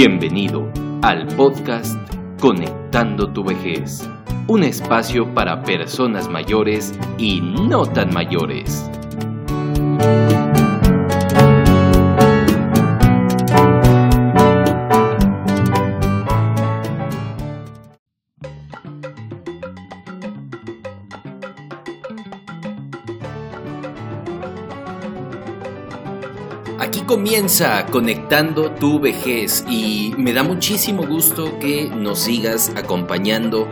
Bienvenido al podcast Conectando tu vejez, un espacio para personas mayores y no tan mayores. Aquí comienza Conectando tu vejez y me da muchísimo gusto que nos sigas acompañando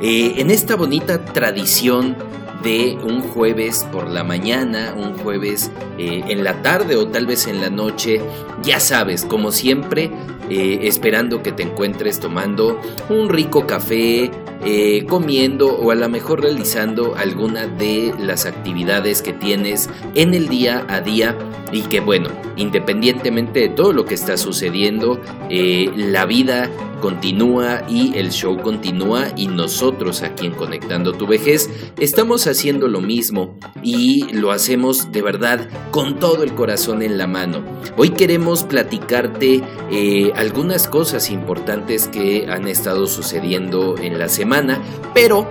eh, en esta bonita tradición de un jueves por la mañana, un jueves eh, en la tarde o tal vez en la noche, ya sabes, como siempre, eh, esperando que te encuentres tomando un rico café, eh, comiendo o a lo mejor realizando alguna de las actividades que tienes en el día a día y que bueno, independientemente de todo lo que está sucediendo, eh, la vida continúa y el show continúa y nosotros aquí en Conectando tu vejez estamos haciendo lo mismo y lo hacemos de verdad con todo el corazón en la mano. Hoy queremos platicarte eh, algunas cosas importantes que han estado sucediendo en la semana, pero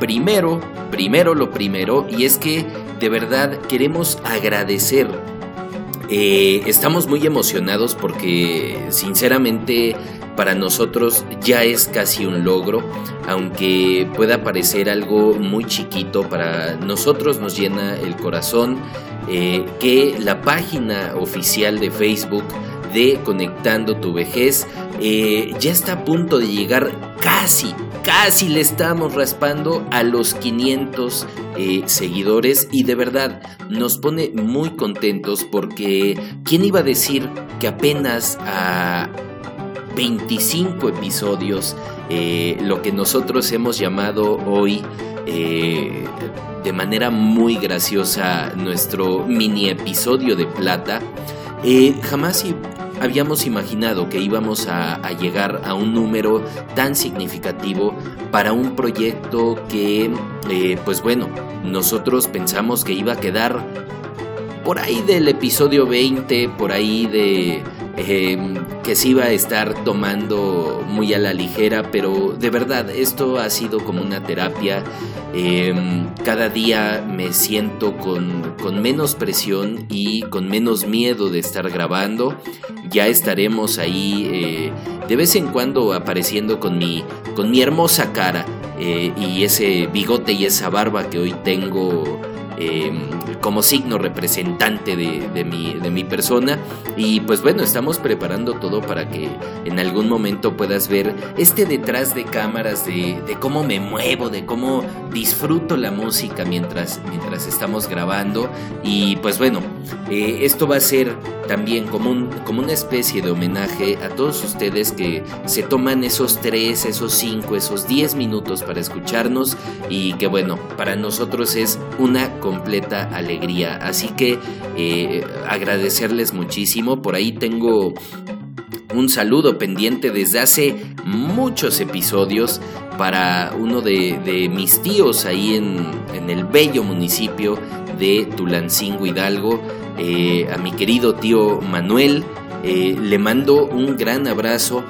primero, primero lo primero y es que de verdad queremos agradecer. Eh, estamos muy emocionados porque sinceramente para nosotros ya es casi un logro, aunque pueda parecer algo muy chiquito, para nosotros nos llena el corazón eh, que la página oficial de Facebook de Conectando tu vejez eh, ya está a punto de llegar casi, casi le estamos raspando a los 500 eh, seguidores y de verdad nos pone muy contentos porque ¿quién iba a decir que apenas a 25 episodios, eh, lo que nosotros hemos llamado hoy eh, de manera muy graciosa nuestro mini episodio de plata, eh, jamás habíamos imaginado que íbamos a, llegar a un número tan significativo para un proyecto que, pues bueno, nosotros pensamos que iba a quedar por ahí del episodio 20, por ahí de Em, que se iba a estar tomando muy a la ligera, pero de verdad esto ha sido como una terapia. Em, cada día me siento con, con, menos presión y con menos miedo de estar grabando. Ya estaremos ahí eh, de vez en cuando apareciendo con mi, con mi hermosa cara eh, y ese bigote y esa barba que hoy tengo Em, como signo representante de, mi, de mi persona. Y pues bueno, estamos preparando todo para que en algún momento puedas ver este detrás de cámaras de, cómo me muevo, de cómo disfruto la música mientras, mientras estamos grabando. Y pues bueno, eh, esto va a ser también como, un, como una especie de homenaje a todos ustedes que se toman esos 3, esos 5, esos 10 minutos para escucharnos y que bueno, para nosotros es una completa alegría. Así que eh, agradecerles muchísimo. Por ahí tengo un saludo pendiente desde hace muchos episodios para uno de, mis tíos ahí en, el bello municipio de Tulancingo Hidalgo, eh, a mi querido tío Manuel. Eh, le mando un gran abrazo,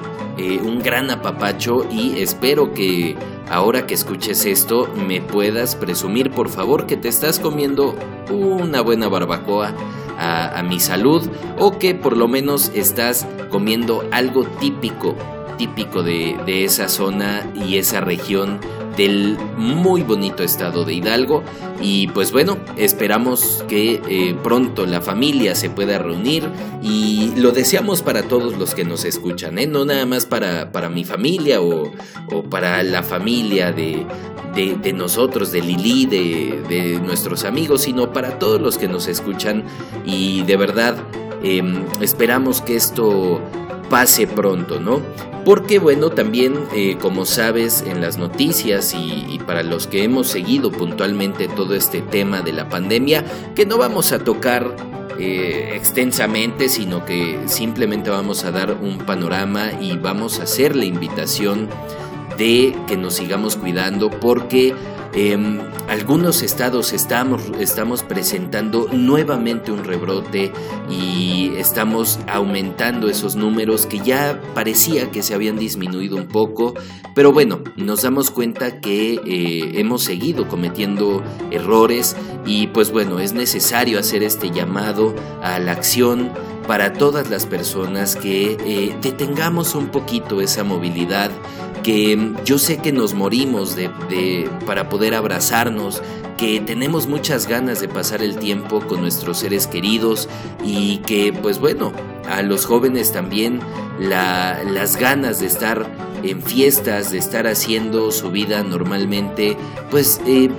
un gran apapacho y espero que ahora que escuches esto me puedas presumir por favor que te estás comiendo una buena barbacoa a, mi salud o que por lo menos estás comiendo algo típico, típico de esa zona y esa región del muy bonito estado de Hidalgo. Y pues bueno, esperamos que eh, pronto la familia se pueda reunir y lo deseamos para todos los que nos escuchan, ¿eh? no nada más para, para mi familia o, para la familia de, de, nosotros, de Lili, de, de, nuestros amigos, sino para todos los que nos escuchan y de verdad em, esperamos que esto pase pronto, ¿no? Porque bueno, también eh, como sabes en las noticias y, para los que hemos seguido puntualmente todo este tema de la pandemia, que no vamos a tocar eh, extensamente, sino que simplemente vamos a dar un panorama y vamos a hacer la invitación de que nos sigamos cuidando porque Em, algunos estados estamos, estamos presentando nuevamente un rebrote y estamos aumentando esos números que ya parecía que se habían disminuido un poco, pero bueno, nos damos cuenta que eh, hemos seguido cometiendo errores y pues bueno, es necesario hacer este llamado a la acción para todas las personas que eh, detengamos un poquito esa movilidad que yo sé que nos morimos de, para poder abrazarnos, que tenemos muchas ganas de pasar el tiempo con nuestros seres queridos y que pues bueno, a los jóvenes también las ganas de estar en fiestas, de estar haciendo su vida normalmente, pues eh,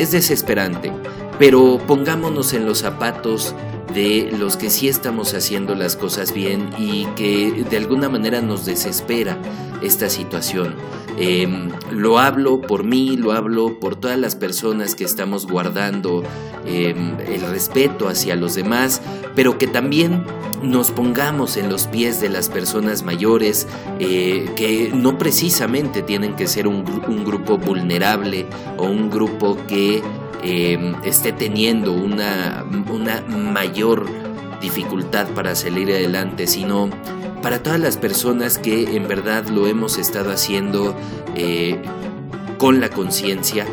es desesperante. Pero pongámonos en los zapatos de los que sí estamos haciendo las cosas bien y que de alguna manera nos desespera esta situación. Em, lo hablo por mí, lo hablo por todas las personas que estamos guardando em, el respeto hacia los demás, pero que también nos pongamos en los pies de las personas mayores, eh, que no precisamente tienen que ser un, un grupo vulnerable o un grupo que Em, esté teniendo una, una mayor dificultad para salir adelante, sino para todas las personas que en verdad lo hemos estado haciendo eh, con la conciencia,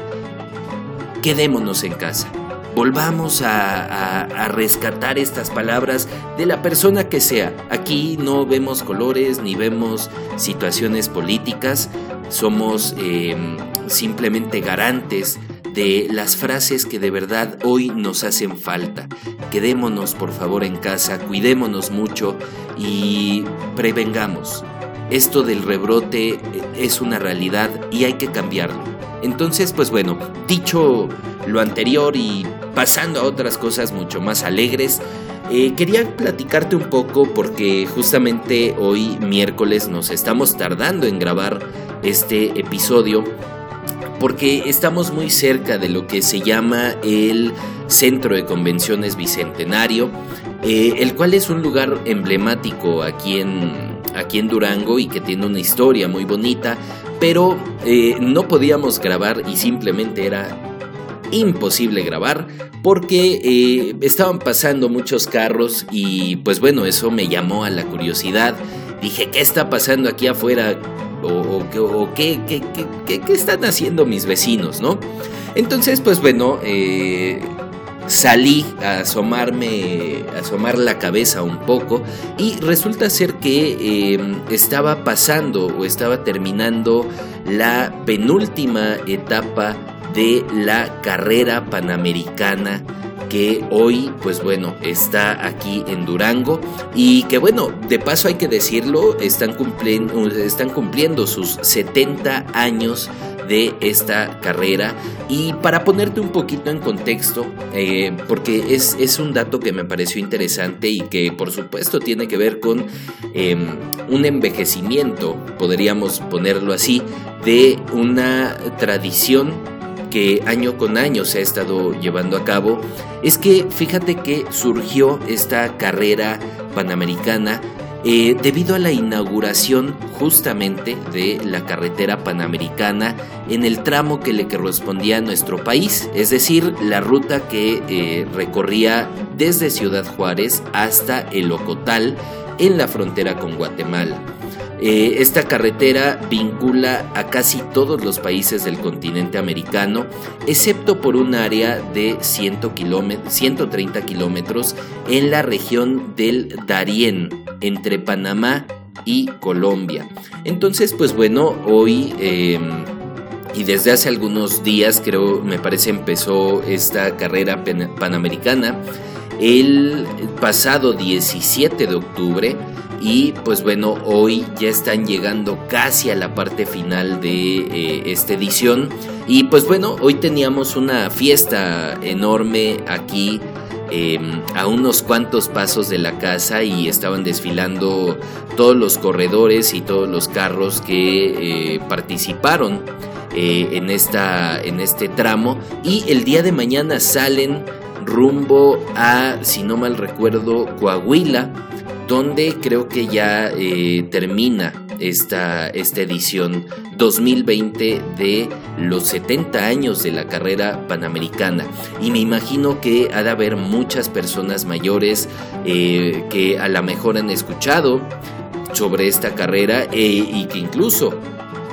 quedémonos en casa. Volvamos a, rescatar estas palabras de la persona que sea. Aquí no vemos colores ni vemos situaciones políticas, somos em, simplemente garantes de las frases que de verdad hoy nos hacen falta. Quedémonos por favor en casa, cuidémonos mucho y prevengamos. Esto del rebrote es una realidad y hay que cambiarlo. Entonces, pues bueno, dicho lo anterior y pasando a otras cosas mucho más alegres, eh, quería platicarte un poco porque justamente hoy miércoles nos estamos tardando en grabar este episodio porque estamos muy cerca de lo que se llama el Centro de Convenciones Bicentenario, eh, el cual es un lugar emblemático aquí en, aquí en Durango y que tiene una historia muy bonita, pero eh, no podíamos grabar y simplemente era imposible grabar porque eh, estaban pasando muchos carros y pues bueno, eso me llamó a la curiosidad. Dije, ¿qué está pasando aquí afuera? O, qué, están haciendo mis vecinos, ¿no? Entonces, pues bueno, eh, salí a asomarme, a asomar la cabeza un poco y resulta ser que em, estaba pasando o estaba terminando la penúltima etapa de la carrera panamericana que hoy, pues bueno, está aquí en Durango. Y que bueno, de paso hay que decirlo, están cumpliendo, están cumpliendo sus 70 años de esta carrera. Y para ponerte un poquito en contexto, eh, porque es, es, un dato que me pareció interesante y que por supuesto tiene que ver con em, un envejecimiento, podríamos ponerlo así, de una tradición que año con año se ha estado llevando a cabo, es que fíjate que surgió esta carrera panamericana eh, debido a la inauguración justamente de la carretera panamericana en el tramo que le correspondía a nuestro país, es decir, la ruta que eh, recorría desde Ciudad Juárez hasta el Ocotal en la frontera con Guatemala. Eh, esta carretera vincula a casi todos los países del continente americano, excepto por un área de 130 kilómetros en la región del Darién, entre Panamá y Colombia. Entonces, pues bueno, hoy... Em, y desde hace algunos días, creo, me parece, empezó esta carrera panamericana. El pasado 17 de octubre y pues bueno, hoy ya están llegando casi a la parte final de eh, esta edición. Y pues bueno, hoy teníamos una fiesta enorme aquí em, a unos cuantos pasos de la casa y estaban desfilando todos los corredores y todos los carros que eh, participaron eh, en, esta, en este tramo. Y el día de mañana salen rumbo a, si no mal recuerdo, Coahuila donde creo que ya eh, termina esta, esta edición 2020 de los 70 años de la carrera panamericana. Y me imagino que ha de haber muchas personas mayores eh, que a lo mejor han escuchado sobre esta carrera eh, y que incluso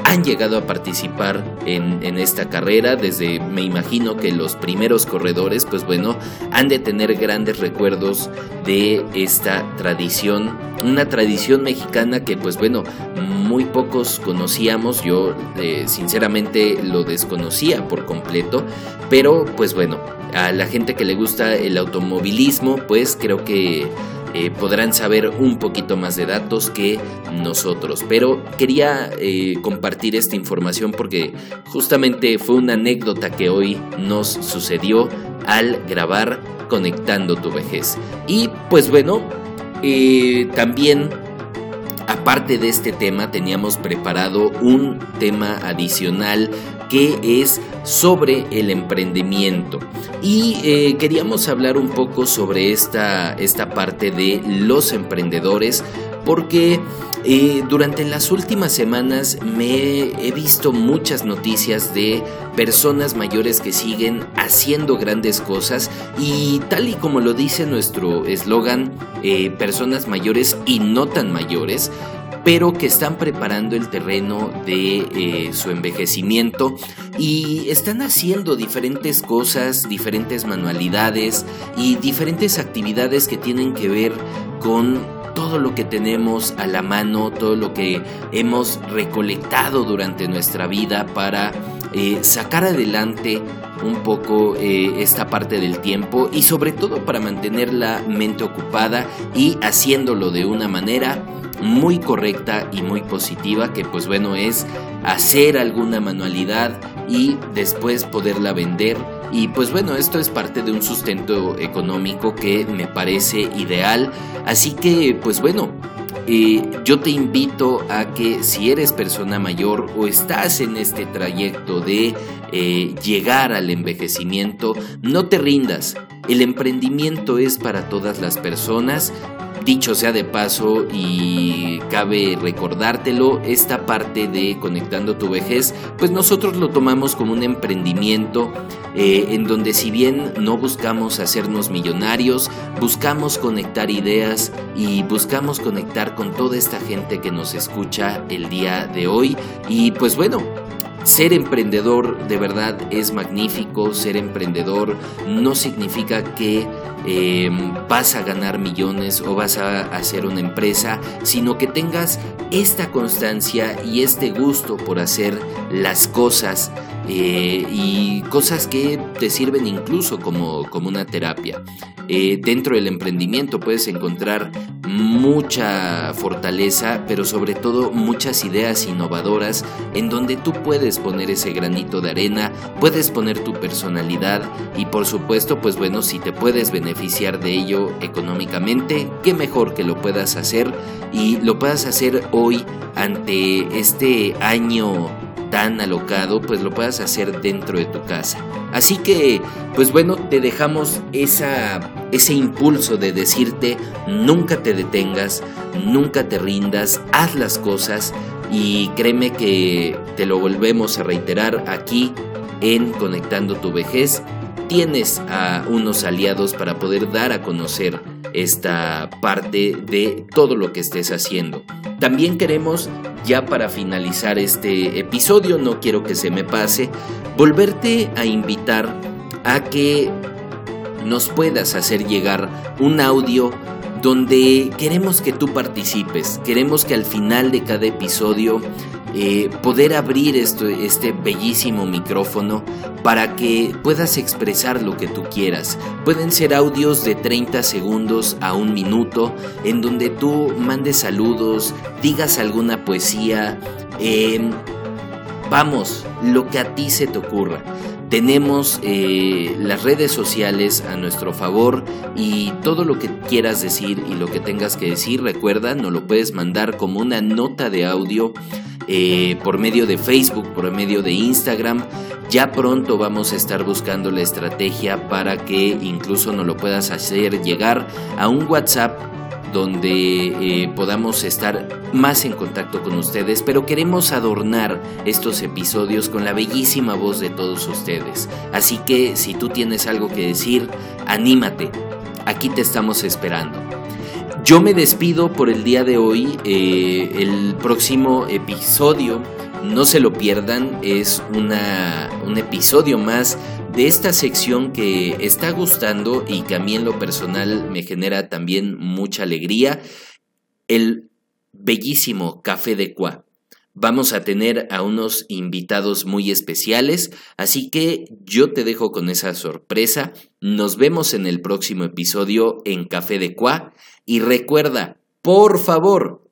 han llegado a participar en, esta carrera desde, me imagino que los primeros corredores, pues bueno, han de tener grandes recuerdos de esta tradición, una tradición mexicana que pues bueno, muy pocos conocíamos, yo eh, sinceramente lo desconocía por completo, pero pues bueno, a la gente que le gusta el automovilismo, pues creo que eh, podrán saber un poquito más de datos que nosotros. Pero quería eh, compartir esta información porque justamente fue una anécdota que hoy nos sucedió al grabar Conectando tu vejez. Y pues bueno, eh, también Aparte de este tema, teníamos preparado un tema adicional que es sobre el emprendimiento. Y eh, queríamos hablar un poco sobre esta, esta parte de los emprendedores porque eh, durante las últimas semanas me he visto muchas noticias de personas mayores que siguen haciendo grandes cosas y tal y como lo dice nuestro eslogan, eh, personas mayores y no tan mayores, pero que están preparando el terreno de eh, su envejecimiento y están haciendo diferentes cosas, diferentes manualidades y diferentes actividades que tienen que ver con todo lo que tenemos a la mano, todo lo que hemos recolectado durante nuestra vida para eh, sacar adelante un poco eh, esta parte del tiempo y sobre todo para mantener la mente ocupada y haciéndolo de una manera muy correcta y muy positiva que pues bueno es hacer alguna manualidad y después poderla vender y pues bueno esto es parte de un sustento económico que me parece ideal así que pues bueno eh, yo te invito a que si eres persona mayor o estás en este trayecto de eh, llegar al envejecimiento, no te rindas. El emprendimiento es para todas las personas, Dicho sea de paso y cabe recordártelo, esta parte de Conectando tu vejez, pues nosotros lo tomamos como un emprendimiento eh, en donde si bien no buscamos hacernos millonarios, buscamos conectar ideas y buscamos conectar con toda esta gente que nos escucha el día de hoy. Y pues bueno, ser emprendedor de verdad es magnífico, ser emprendedor no significa que em, vas a ganar millones o vas a hacer una empresa, sino que tengas esta constancia y este gusto por hacer las cosas eh, y cosas que te sirven incluso como, como una terapia. Eh, dentro del emprendimiento puedes encontrar mucha fortaleza, pero sobre todo muchas ideas innovadoras en donde tú puedes poner ese granito de arena, puedes poner tu personalidad y por supuesto, pues bueno, si te puedes beneficiar de ello económicamente, qué mejor que lo puedas hacer y lo puedas hacer hoy ante este año tan alocado, pues lo puedas hacer dentro de tu casa. Así que, pues bueno, te dejamos ese impulso de decirte, nunca te detengas, nunca te rindas, haz las cosas y créeme que te lo volvemos a reiterar aquí en Conectando tu vejez. Tienes a unos aliados para poder dar a conocer esta parte de todo lo que estés haciendo. También queremos ya para finalizar este episodio, no quiero que se me pase, volverte a invitar a que nos puedas hacer llegar un audio donde queremos que tú participes, queremos que al final de cada episodio eh, poder abrir este bellísimo micrófono para que puedas expresar lo que tú quieras. Pueden ser audios de 30 segundos a un minuto en donde tú mandes saludos, digas alguna poesía, em, vamos, lo que a ti se te ocurra. Tenemos eh, las redes sociales a nuestro favor y todo lo que quieras decir y lo que tengas que decir, recuerda, nos lo puedes mandar como una nota de audio eh, por medio de Facebook, por medio de Instagram. Ya pronto vamos a estar buscando la estrategia para que incluso nos lo puedas hacer llegar a un WhatsApp donde eh, podamos estar más en contacto con ustedes, pero queremos adornar estos episodios con la bellísima voz de todos ustedes. Así que si tú tienes algo que decir, anímate, aquí te estamos esperando. Yo me despido por el día de hoy, eh, el próximo episodio, no se lo pierdan, es una, un episodio más de esta sección que está gustando y que a mí en lo personal me genera también mucha alegría, el bellísimo Café de Cuá. Vamos a tener a unos invitados muy especiales, así que yo te dejo con esa sorpresa. Nos vemos en el próximo episodio en Café de Cuá y recuerda, por favor,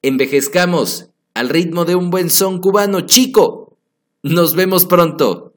envejezcamos al ritmo de un buen son cubano chico. Nos vemos pronto.